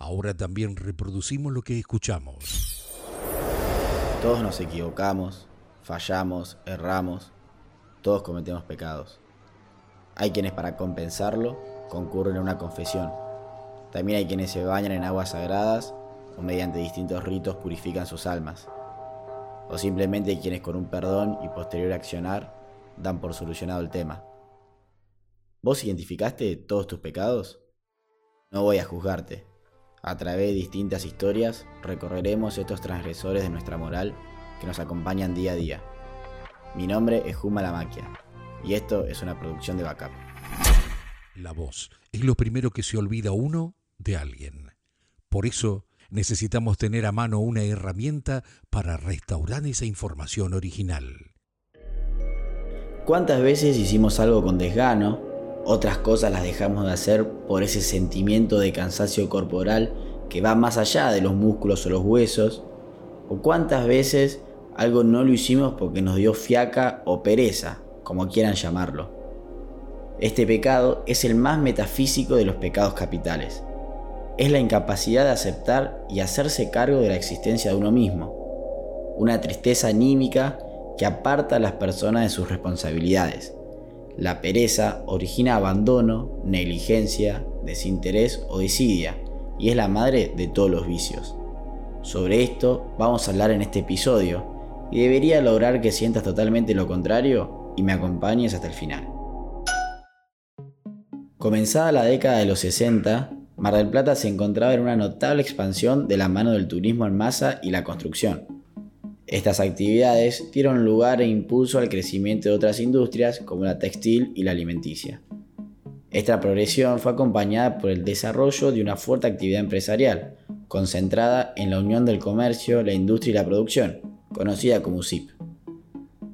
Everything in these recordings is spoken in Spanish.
Ahora también reproducimos lo que escuchamos. Todos nos equivocamos, fallamos, erramos, todos cometemos pecados. Hay quienes para compensarlo concurren a una confesión. También hay quienes se bañan en aguas sagradas o mediante distintos ritos purifican sus almas. O simplemente hay quienes con un perdón y posterior accionar dan por solucionado el tema. ¿Vos identificaste todos tus pecados? No voy a juzgarte. A través de distintas historias recorreremos estos transgresores de nuestra moral que nos acompañan día a día. Mi nombre es Juma La Maquia y esto es una producción de Backup. La voz es lo primero que se olvida uno de alguien. Por eso necesitamos tener a mano una herramienta para restaurar esa información original. ¿Cuántas veces hicimos algo con desgano? Otras cosas las dejamos de hacer por ese sentimiento de cansancio corporal que va más allá de los músculos o los huesos. ¿O cuántas veces algo no lo hicimos porque nos dio fiaca o pereza, como quieran llamarlo? Este pecado es el más metafísico de los pecados capitales. Es la incapacidad de aceptar y hacerse cargo de la existencia de uno mismo. Una tristeza anímica que aparta a las personas de sus responsabilidades. La pereza origina abandono, negligencia, desinterés o desidia y es la madre de todos los vicios. Sobre esto vamos a hablar en este episodio y debería lograr que sientas totalmente lo contrario y me acompañes hasta el final. Comenzada la década de los 60, Mar del Plata se encontraba en una notable expansión de la mano del turismo en masa y la construcción estas actividades dieron lugar e impulso al crecimiento de otras industrias como la textil y la alimenticia. Esta progresión fue acompañada por el desarrollo de una fuerte actividad empresarial, concentrada en la unión del comercio, la industria y la producción, conocida como USIP.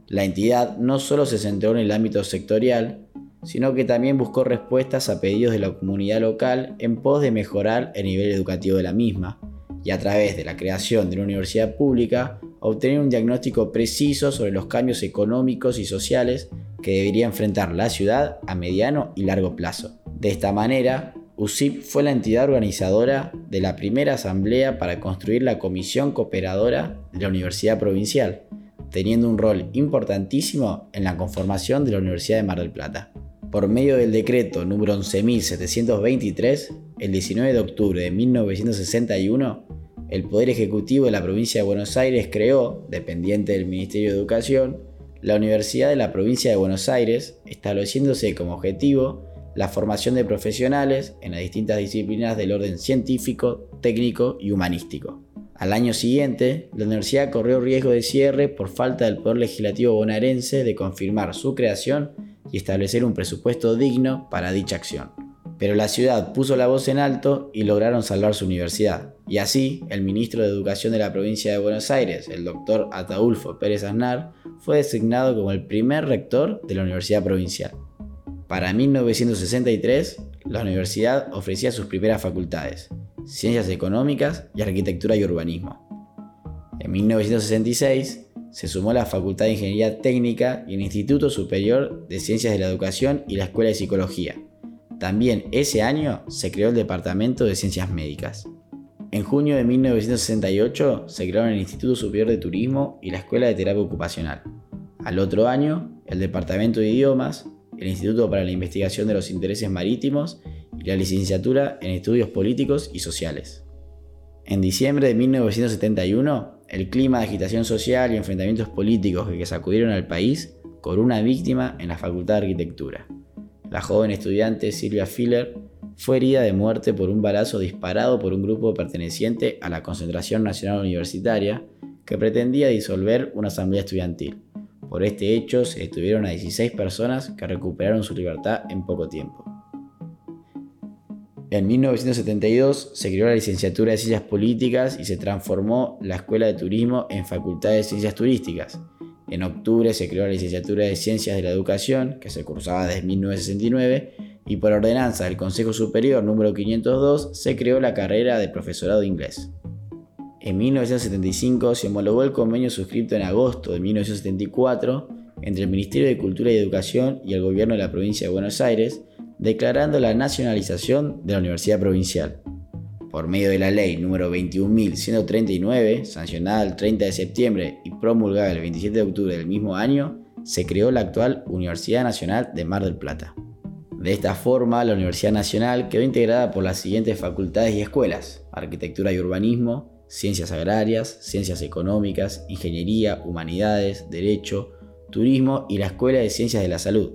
La entidad no solo se centró en el ámbito sectorial, sino que también buscó respuestas a pedidos de la comunidad local en pos de mejorar el nivel educativo de la misma, y a través de la creación de una universidad pública obtener un diagnóstico preciso sobre los cambios económicos y sociales que debería enfrentar la ciudad a mediano y largo plazo. De esta manera, USIP fue la entidad organizadora de la primera asamblea para construir la comisión cooperadora de la Universidad Provincial, teniendo un rol importantísimo en la conformación de la Universidad de Mar del Plata. Por medio del decreto número 11.723, el 19 de octubre de 1961, el Poder Ejecutivo de la provincia de Buenos Aires creó, dependiente del Ministerio de Educación, la Universidad de la provincia de Buenos Aires, estableciéndose como objetivo la formación de profesionales en las distintas disciplinas del orden científico, técnico y humanístico. Al año siguiente, la universidad corrió riesgo de cierre por falta del Poder Legislativo bonaerense de confirmar su creación y establecer un presupuesto digno para dicha acción. Pero la ciudad puso la voz en alto y lograron salvar su universidad. Y así, el ministro de Educación de la provincia de Buenos Aires, el doctor Ataulfo Pérez Aznar, fue designado como el primer rector de la Universidad Provincial. Para 1963, la universidad ofrecía sus primeras facultades, Ciencias Económicas y Arquitectura y Urbanismo. En 1966, se sumó la Facultad de Ingeniería Técnica y el Instituto Superior de Ciencias de la Educación y la Escuela de Psicología, también ese año se creó el Departamento de Ciencias Médicas. En junio de 1968 se crearon el Instituto Superior de Turismo y la Escuela de Terapia Ocupacional. Al otro año, el Departamento de Idiomas, el Instituto para la Investigación de los Intereses Marítimos y la licenciatura en Estudios Políticos y Sociales. En diciembre de 1971, el clima de agitación social y enfrentamientos políticos que sacudieron al país cobró una víctima en la Facultad de Arquitectura. La joven estudiante Silvia Filler fue herida de muerte por un balazo disparado por un grupo perteneciente a la Concentración Nacional Universitaria que pretendía disolver una asamblea estudiantil. Por este hecho se detuvieron a 16 personas que recuperaron su libertad en poco tiempo. En 1972 se creó la licenciatura de Ciencias Políticas y se transformó la Escuela de Turismo en Facultad de Ciencias Turísticas, en octubre se creó la licenciatura de Ciencias de la Educación, que se cursaba desde 1969, y por ordenanza del Consejo Superior número 502 se creó la carrera de profesorado de inglés. En 1975 se homologó el convenio suscrito en agosto de 1974 entre el Ministerio de Cultura y Educación y el Gobierno de la Provincia de Buenos Aires, declarando la nacionalización de la Universidad Provincial. Por medio de la ley número 21.139, sancionada el 30 de septiembre y promulgada el 27 de octubre del mismo año, se creó la actual Universidad Nacional de Mar del Plata. De esta forma, la Universidad Nacional quedó integrada por las siguientes facultades y escuelas, Arquitectura y Urbanismo, Ciencias Agrarias, Ciencias Económicas, Ingeniería, Humanidades, Derecho, Turismo y la Escuela de Ciencias de la Salud.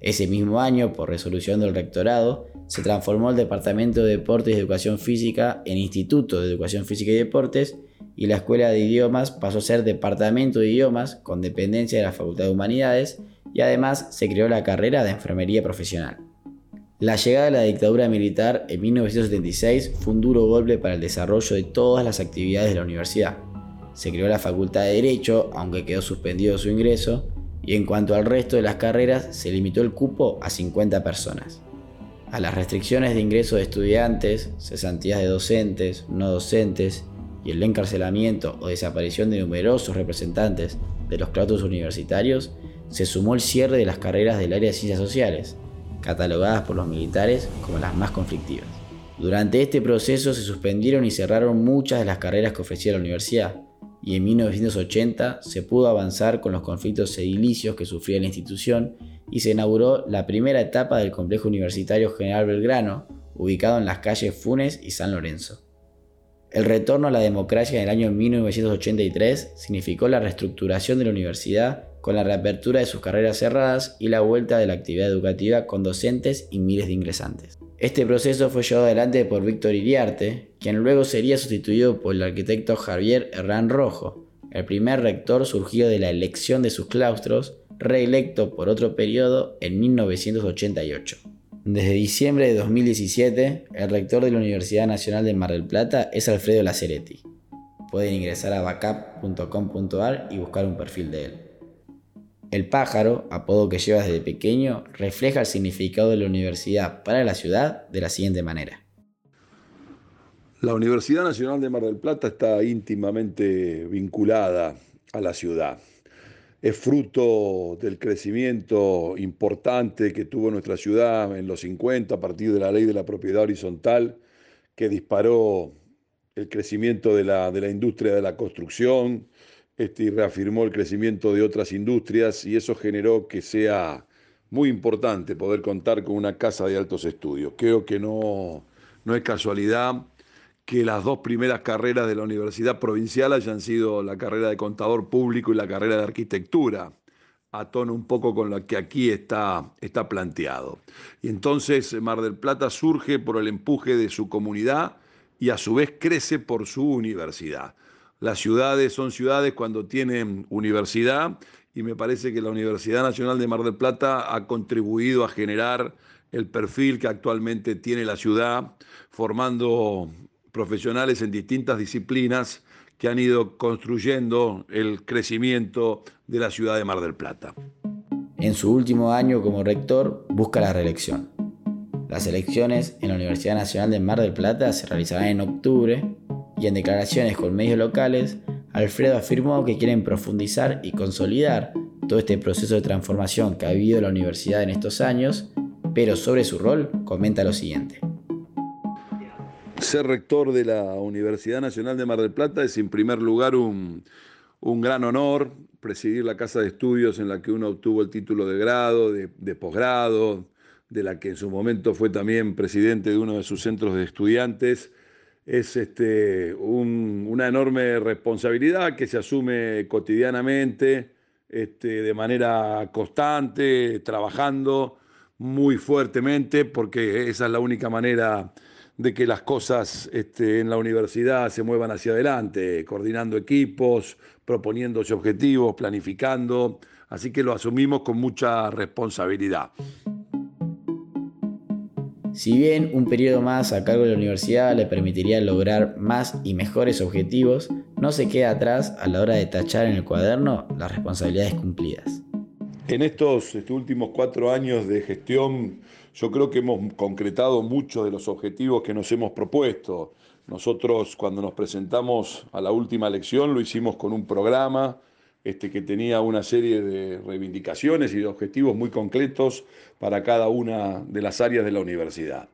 Ese mismo año, por resolución del rectorado, se transformó el Departamento de Deportes y Educación Física en Instituto de Educación Física y Deportes y la Escuela de Idiomas pasó a ser Departamento de Idiomas con dependencia de la Facultad de Humanidades y además se creó la carrera de Enfermería Profesional. La llegada de la dictadura militar en 1976 fue un duro golpe para el desarrollo de todas las actividades de la universidad. Se creó la Facultad de Derecho, aunque quedó suspendido su ingreso, y en cuanto al resto de las carreras se limitó el cupo a 50 personas. A las restricciones de ingreso de estudiantes, cesantías de docentes, no docentes y el encarcelamiento o desaparición de numerosos representantes de los claustros universitarios, se sumó el cierre de las carreras del área de ciencias sociales, catalogadas por los militares como las más conflictivas. Durante este proceso se suspendieron y cerraron muchas de las carreras que ofrecía la universidad, y en 1980 se pudo avanzar con los conflictos edilicios que sufría la institución y se inauguró la primera etapa del complejo universitario General Belgrano, ubicado en las calles Funes y San Lorenzo. El retorno a la democracia en el año 1983 significó la reestructuración de la universidad con la reapertura de sus carreras cerradas y la vuelta de la actividad educativa con docentes y miles de ingresantes. Este proceso fue llevado adelante por Víctor Iriarte, quien luego sería sustituido por el arquitecto Javier Herrán Rojo, el primer rector surgido de la elección de sus claustros, reelecto por otro periodo en 1988. Desde diciembre de 2017, el rector de la Universidad Nacional de Mar del Plata es Alfredo Laceretti. Pueden ingresar a backup.com.ar y buscar un perfil de él. El pájaro, apodo que lleva desde pequeño, refleja el significado de la universidad para la ciudad de la siguiente manera. La Universidad Nacional de Mar del Plata está íntimamente vinculada a la ciudad. Es fruto del crecimiento importante que tuvo nuestra ciudad en los 50 a partir de la ley de la propiedad horizontal que disparó el crecimiento de la, de la industria de la construcción, este, reafirmó el crecimiento de otras industrias y eso generó que sea muy importante poder contar con una casa de altos estudios. Creo que no, no es casualidad que las dos primeras carreras de la Universidad Provincial hayan sido la carrera de contador público y la carrera de arquitectura, a tono un poco con lo que aquí está, está planteado. Y entonces Mar del Plata surge por el empuje de su comunidad y a su vez crece por su universidad. Las ciudades son ciudades cuando tienen universidad y me parece que la Universidad Nacional de Mar del Plata ha contribuido a generar el perfil que actualmente tiene la ciudad, formando profesionales en distintas disciplinas que han ido construyendo el crecimiento de la ciudad de Mar del Plata. En su último año como rector busca la reelección. Las elecciones en la Universidad Nacional de Mar del Plata se realizarán en octubre y en declaraciones con medios locales, Alfredo afirmó que quieren profundizar y consolidar todo este proceso de transformación que ha habido la universidad en estos años, pero sobre su rol comenta lo siguiente. Ser rector de la Universidad Nacional de Mar del Plata es en primer lugar un, un gran honor, presidir la casa de estudios en la que uno obtuvo el título de grado, de, de posgrado, de la que en su momento fue también presidente de uno de sus centros de estudiantes es este, una enorme responsabilidad que se asume cotidianamente, este, de manera constante, trabajando muy fuertemente, porque esa es la única manera de que las cosas este, en la universidad se muevan hacia adelante, coordinando equipos, proponiéndose objetivos, planificando. Así que lo asumimos con mucha responsabilidad. Si bien un periodo más a cargo de la universidad le permitiría lograr más y mejores objetivos, no se queda atrás a la hora de tachar en el cuaderno las responsabilidades cumplidas. En estos, últimos cuatro años de gestión, yo creo que hemos concretado muchos de los objetivos que nos hemos propuesto. Nosotros cuando nos presentamos a la última elección lo hicimos con un programa este, que tenía una serie de reivindicaciones y de objetivos muy concretos para cada una de las áreas de la universidad.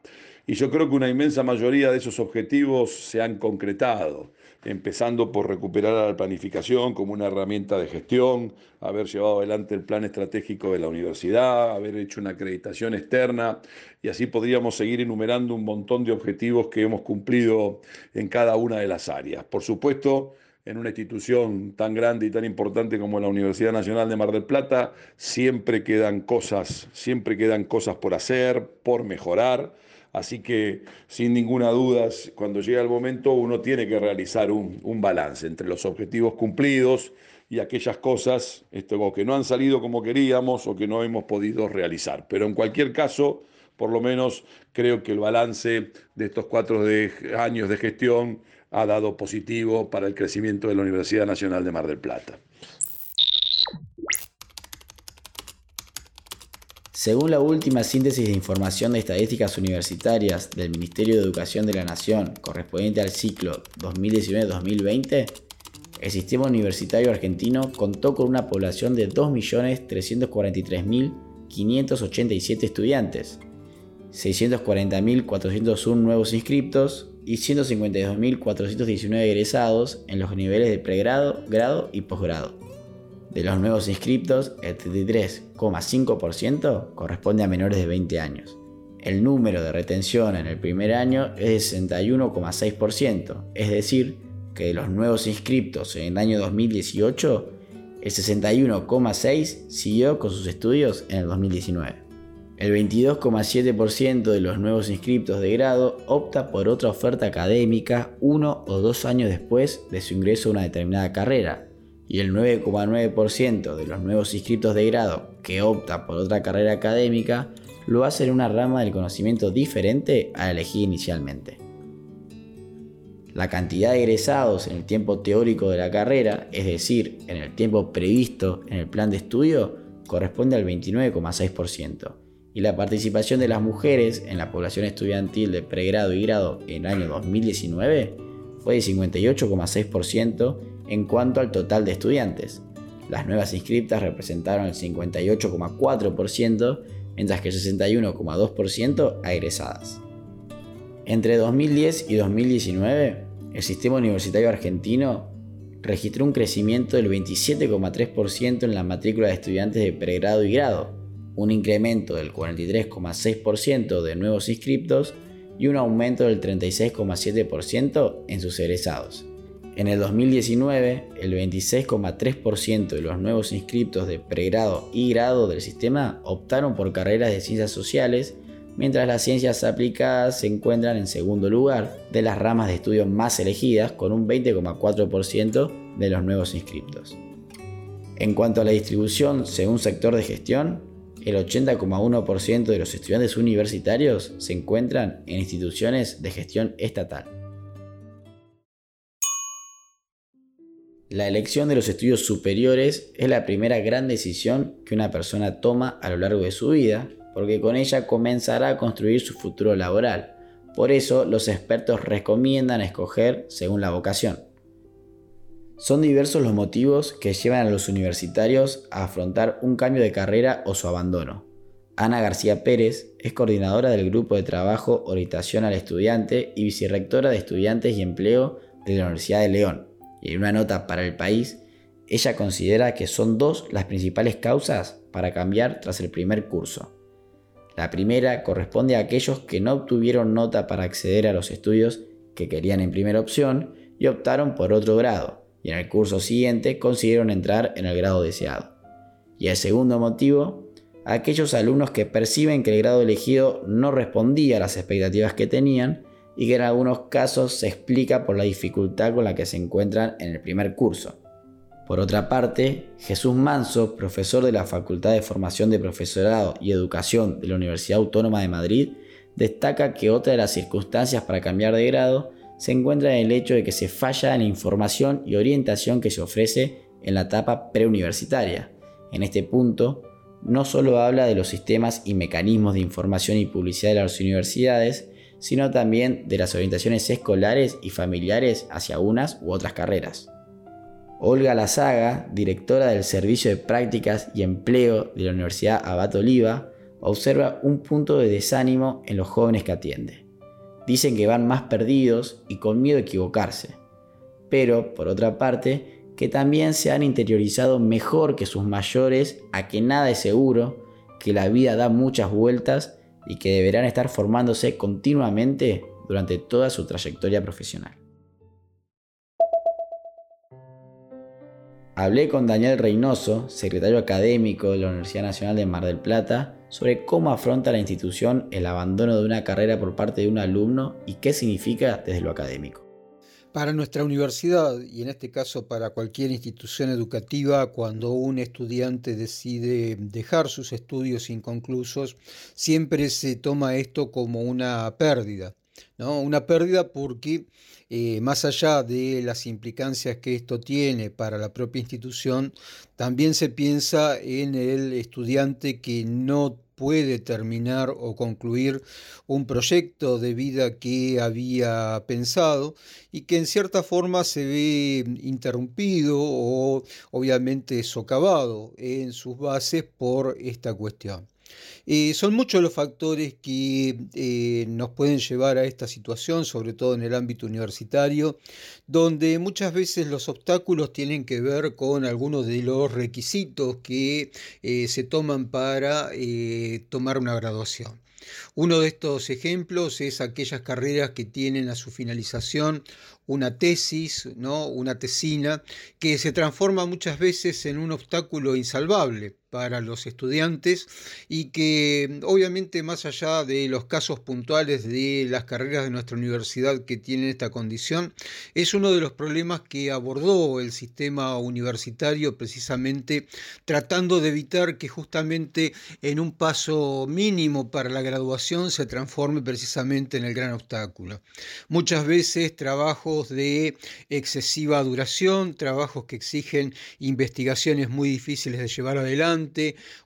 Y yo creo que una inmensa mayoría de esos objetivos se han concretado empezando por recuperar la planificación como una herramienta de gestión, haber llevado adelante el plan estratégico de la universidad, haber hecho una acreditación externa y así podríamos seguir enumerando un montón de objetivos que hemos cumplido en cada una de las áreas. Por supuesto, en una institución tan grande y tan importante como la Universidad Nacional de Mar del Plata, siempre quedan cosas, siempre quedan cosas por hacer, por mejorar Así que, sin ninguna duda, cuando llega el momento, uno tiene que realizar un, balance entre los objetivos cumplidos y aquellas cosas este, que no han salido como queríamos o que no hemos podido realizar. Pero en cualquier caso, por lo menos creo que el balance de estos cuatro años de gestión ha dado positivo para el crecimiento de la Universidad Nacional de Mar del Plata. Según la última síntesis de información de estadísticas universitarias del Ministerio de Educación de la Nación correspondiente al ciclo 2019-2020, el sistema universitario argentino contó con una población de 2.343.587 estudiantes, 640.401 nuevos inscriptos y 152.419 egresados en los niveles de pregrado, grado y posgrado. De los nuevos inscriptos, el 33,5% corresponde a menores de 20 años. El número de retención en el primer año es de 61,6%, es decir, que de los nuevos inscriptos en el año 2018, el 61,6% siguió con sus estudios en el 2019. El 22,7% de los nuevos inscriptos de grado opta por otra oferta académica uno o dos años después de su ingreso a una determinada carrera, y el 9,9% de los nuevos inscritos de grado que opta por otra carrera académica lo hace en una rama del conocimiento diferente a la elegida inicialmente. La cantidad de egresados en el tiempo teórico de la carrera, es decir, en el tiempo previsto en el plan de estudio, corresponde al 29,6%, y la participación de las mujeres en la población estudiantil de pregrado y grado en año 2019 fue de 58,6% en cuanto al total de estudiantes. Las nuevas inscriptas representaron el 58,4%, mientras que el 61,2% a egresadas. Entre 2010 y 2019, el sistema universitario argentino registró un crecimiento del 27,3% en la matrícula de estudiantes de pregrado y grado, un incremento del 43,6% de nuevos inscriptos y un aumento del 36,7% en sus egresados. En el 2019, el 26,3% de los nuevos inscriptos de pregrado y grado del sistema optaron por carreras de ciencias sociales, mientras las ciencias aplicadas se encuentran en segundo lugar de las ramas de estudio más elegidas, con un 20,4% de los nuevos inscriptos. En cuanto a la distribución según sector de gestión, el 80,1% de los estudiantes universitarios se encuentran en instituciones de gestión estatal. La elección de los estudios superiores es la primera gran decisión que una persona toma a lo largo de su vida, porque con ella comenzará a construir su futuro laboral. Por eso los expertos recomiendan escoger según la vocación. Son diversos los motivos que llevan a los universitarios a afrontar un cambio de carrera o su abandono. Ana García Pérez es coordinadora del Grupo de Trabajo Orientación al Estudiante y vicerrectora de Estudiantes y Empleo de la Universidad de León y en una nota para el país, ella considera que son dos las principales causas para cambiar tras el primer curso. La primera corresponde a aquellos que no obtuvieron nota para acceder a los estudios que querían en primera opción y optaron por otro grado, y en el curso siguiente consiguieron entrar en el grado deseado. Y el segundo motivo, aquellos alumnos que perciben que el grado elegido no respondía a las expectativas que tenían y que en algunos casos se explica por la dificultad con la que se encuentran en el primer curso. Por otra parte, Jesús Manso, profesor de la Facultad de Formación de Profesorado y Educación de la Universidad Autónoma de Madrid, destaca que otra de las circunstancias para cambiar de grado se encuentra en el hecho de que se falla en la información y orientación que se ofrece en la etapa preuniversitaria. En este punto, no solo habla de los sistemas y mecanismos de información y publicidad de las universidades, sino también de las orientaciones escolares y familiares hacia unas u otras carreras. Olga Lazaga, directora del Servicio de Prácticas y Empleo de la Universidad Abad Oliva, observa un punto de desánimo en los jóvenes que atiende. Dicen que van más perdidos y con miedo a equivocarse. Pero, por otra parte, que también se han interiorizado mejor que sus mayores a que nada es seguro, que la vida da muchas vueltas y que deberán estar formándose continuamente durante toda su trayectoria profesional. Hablé con Daniel Reynoso, secretario académico de la Universidad Nacional de Mar del Plata, sobre cómo afronta la institución el abandono de una carrera por parte de un alumno y qué significa desde lo académico. Para nuestra universidad, y en este caso para cualquier institución educativa, cuando un estudiante decide dejar sus estudios inconclusos, siempre se toma esto como una pérdida. Una pérdida porque eh, más allá de las implicancias que esto tiene para la propia institución, también se piensa en el estudiante que no puede terminar o concluir un proyecto de vida que había pensado y que en cierta forma se ve interrumpido o obviamente socavado en sus bases por esta cuestión. Eh, son muchos los factores que eh, nos pueden llevar a esta situación, sobre todo en el ámbito universitario, donde muchas veces los obstáculos tienen que ver con algunos de los requisitos que eh, se toman para tomar una graduación. Uno de estos ejemplos es aquellas carreras que tienen a su finalización una tesis, ¿no? una tesina, que se transforma muchas veces en un obstáculo insalvable para los estudiantes y que obviamente más allá de los casos puntuales de las carreras de nuestra universidad que tienen esta condición, es uno de los problemas que abordó el sistema universitario precisamente tratando de evitar que justamente en un paso mínimo para la graduación se transforme precisamente en el gran obstáculo. Muchas veces trabajos de excesiva duración, trabajos que exigen investigaciones muy difíciles de llevar adelante,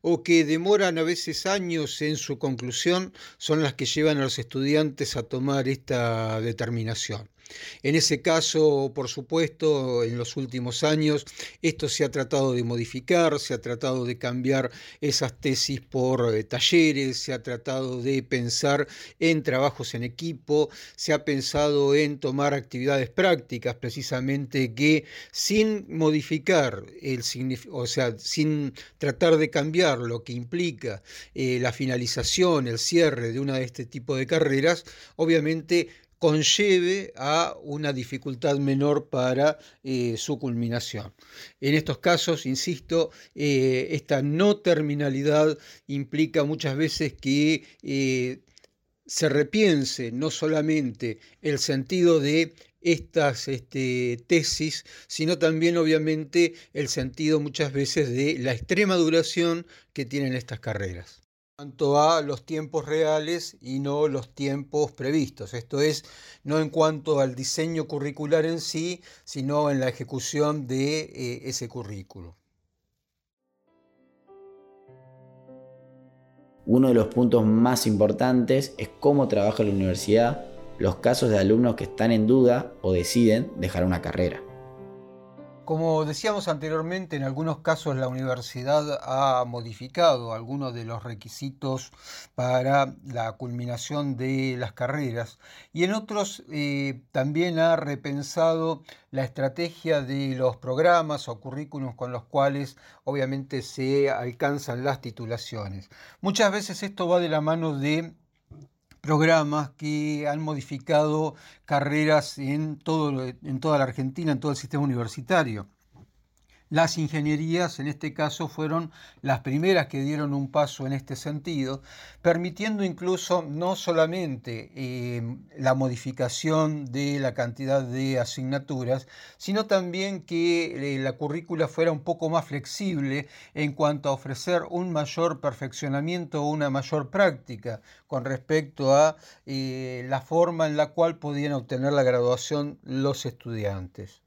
o que demoran a veces años en su conclusión son las que llevan a los estudiantes a tomar esta determinación. En ese caso, por supuesto, en los últimos años esto se ha tratado de modificar, se ha tratado de cambiar esas tesis por eh, talleres, se ha tratado de pensar en trabajos en equipo, se ha pensado en tomar actividades prácticas precisamente que sin modificar el o sea, sin tratar de cambiar lo que implica eh, la finalización, el cierre de una de este tipo de carreras, obviamente conlleve a una dificultad menor para eh, su culminación. En estos casos, insisto, eh, esta no terminalidad implica muchas veces que eh, se repiense no solamente el sentido de estas este, tesis, sino también obviamente el sentido muchas veces de la extrema duración que tienen estas carreras cuanto a los tiempos reales y no los tiempos previstos. Esto es, no en cuanto al diseño curricular en sí, sino en la ejecución de eh, ese currículo. Uno de los puntos más importantes es cómo trabaja la universidad los casos de alumnos que están en duda o deciden dejar una carrera. Como decíamos anteriormente, en algunos casos la universidad ha modificado algunos de los requisitos para la culminación de las carreras y en otros eh, también ha repensado la estrategia de los programas o currículos con los cuales obviamente se alcanzan las titulaciones. Muchas veces esto va de la mano de programas que han modificado carreras en, todo, en toda la Argentina, en todo el sistema universitario. Las ingenierías, en este caso, fueron las primeras que dieron un paso en este sentido, permitiendo incluso no solamente eh, la modificación de la cantidad de asignaturas, sino también que eh, la currícula fuera un poco más flexible en cuanto a ofrecer un mayor perfeccionamiento o una mayor práctica con respecto a eh, la forma en la cual podían obtener la graduación los estudiantes.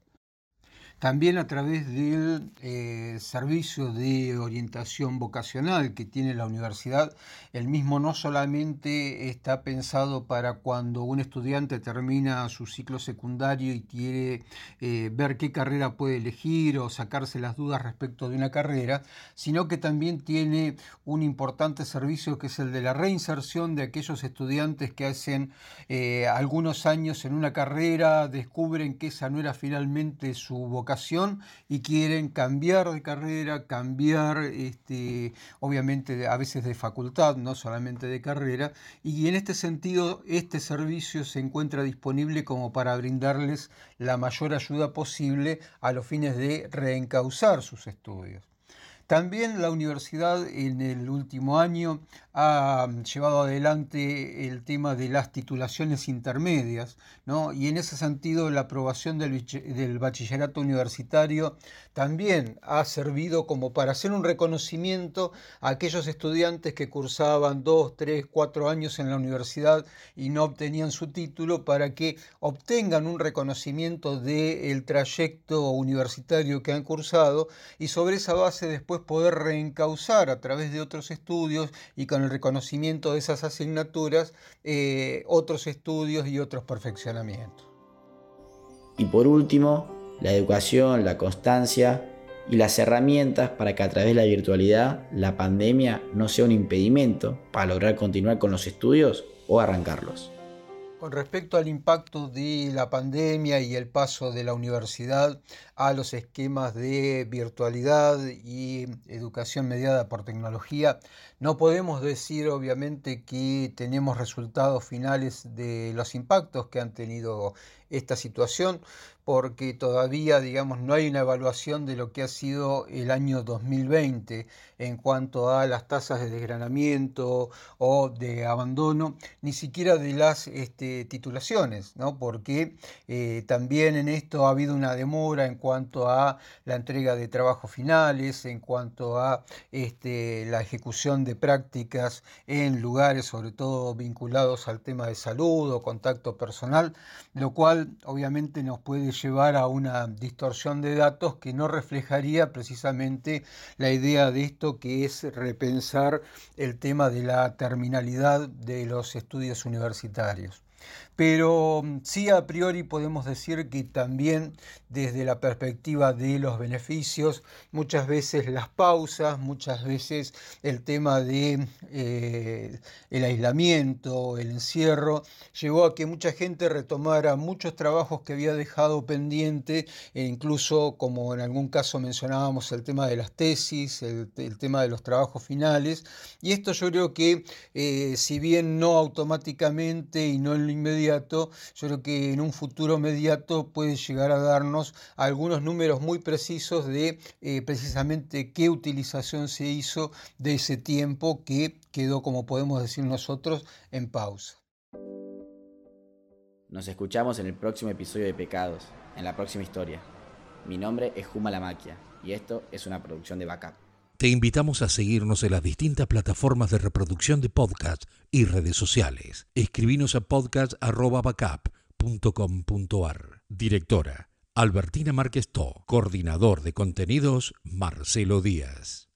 También a través del eh, servicio de orientación vocacional que tiene la universidad. El mismo no solamente está pensado para cuando un estudiante termina su ciclo secundario y quiere eh, ver qué carrera puede elegir o sacarse las dudas respecto de una carrera, sino que también tiene un importante servicio que es el de la reinserción de aquellos estudiantes que hacen eh, algunos años en una carrera, descubren que esa no era finalmente su vocación y quieren cambiar de carrera, cambiar, este, obviamente, a veces de facultad, no solamente de carrera, y en este sentido este servicio se encuentra disponible como para brindarles la mayor ayuda posible a los fines de reencauzar sus estudios. También la universidad en el último año ha llevado adelante el tema de las titulaciones intermedias, ¿no? y en ese sentido la aprobación del, del, bachillerato universitario también ha servido como para hacer un reconocimiento a aquellos estudiantes que cursaban dos, tres, cuatro años en la universidad y no obtenían su título para que obtengan un reconocimiento del trayecto universitario que han cursado y sobre esa base después poder reencauzar a través de otros estudios y con el reconocimiento de esas asignaturas eh, otros estudios y otros perfeccionamientos. Y por último, la educación, la constancia y las herramientas para que a través de la virtualidad la pandemia no sea un impedimento para lograr continuar con los estudios o arrancarlos. Con respecto al impacto de la pandemia y el paso de la universidad a los esquemas de virtualidad y educación mediada por tecnología, no podemos decir obviamente que tenemos resultados finales de los impactos que han tenido esta situación, porque todavía, digamos, no hay una evaluación de lo que ha sido el año 2020 en cuanto a las tasas de desgranamiento o de abandono, ni siquiera de las este, titulaciones, ¿no? porque eh, también en esto ha habido una demora en cuanto a la entrega de trabajos finales, en cuanto a este, la ejecución de prácticas en lugares sobre todo vinculados al tema de salud o contacto personal, lo cual obviamente nos puede llevar a una distorsión de datos que no reflejaría precisamente la idea de esto que es repensar el tema de la terminalidad de los estudios universitarios. Pero mm, sí a priori podemos decir que también desde la perspectiva de los beneficios, muchas veces las pausas, muchas veces el tema de eh, el aislamiento, el encierro, llevó a que mucha gente retomara muchos trabajos que había dejado pendiente, e incluso como en algún caso mencionábamos el tema de las tesis, el, tema de los trabajos finales, y esto yo creo que eh, si bien no automáticamente y no en lo inmediato, yo creo que en un futuro inmediato puede llegar a darnos algunos números muy precisos de eh, precisamente qué utilización se hizo de ese tiempo que quedó, como podemos decir nosotros, en pausa. Nos escuchamos en el próximo episodio de Pecados, en la próxima historia. Mi nombre es Juma La Maquia y esto es una producción de Backup. Te invitamos a seguirnos en las distintas plataformas de reproducción de podcast y redes sociales. Escribinos a podcast.backup.com.ar. Directora Albertina Márquez To. Coordinador de contenidos Marcelo Díaz.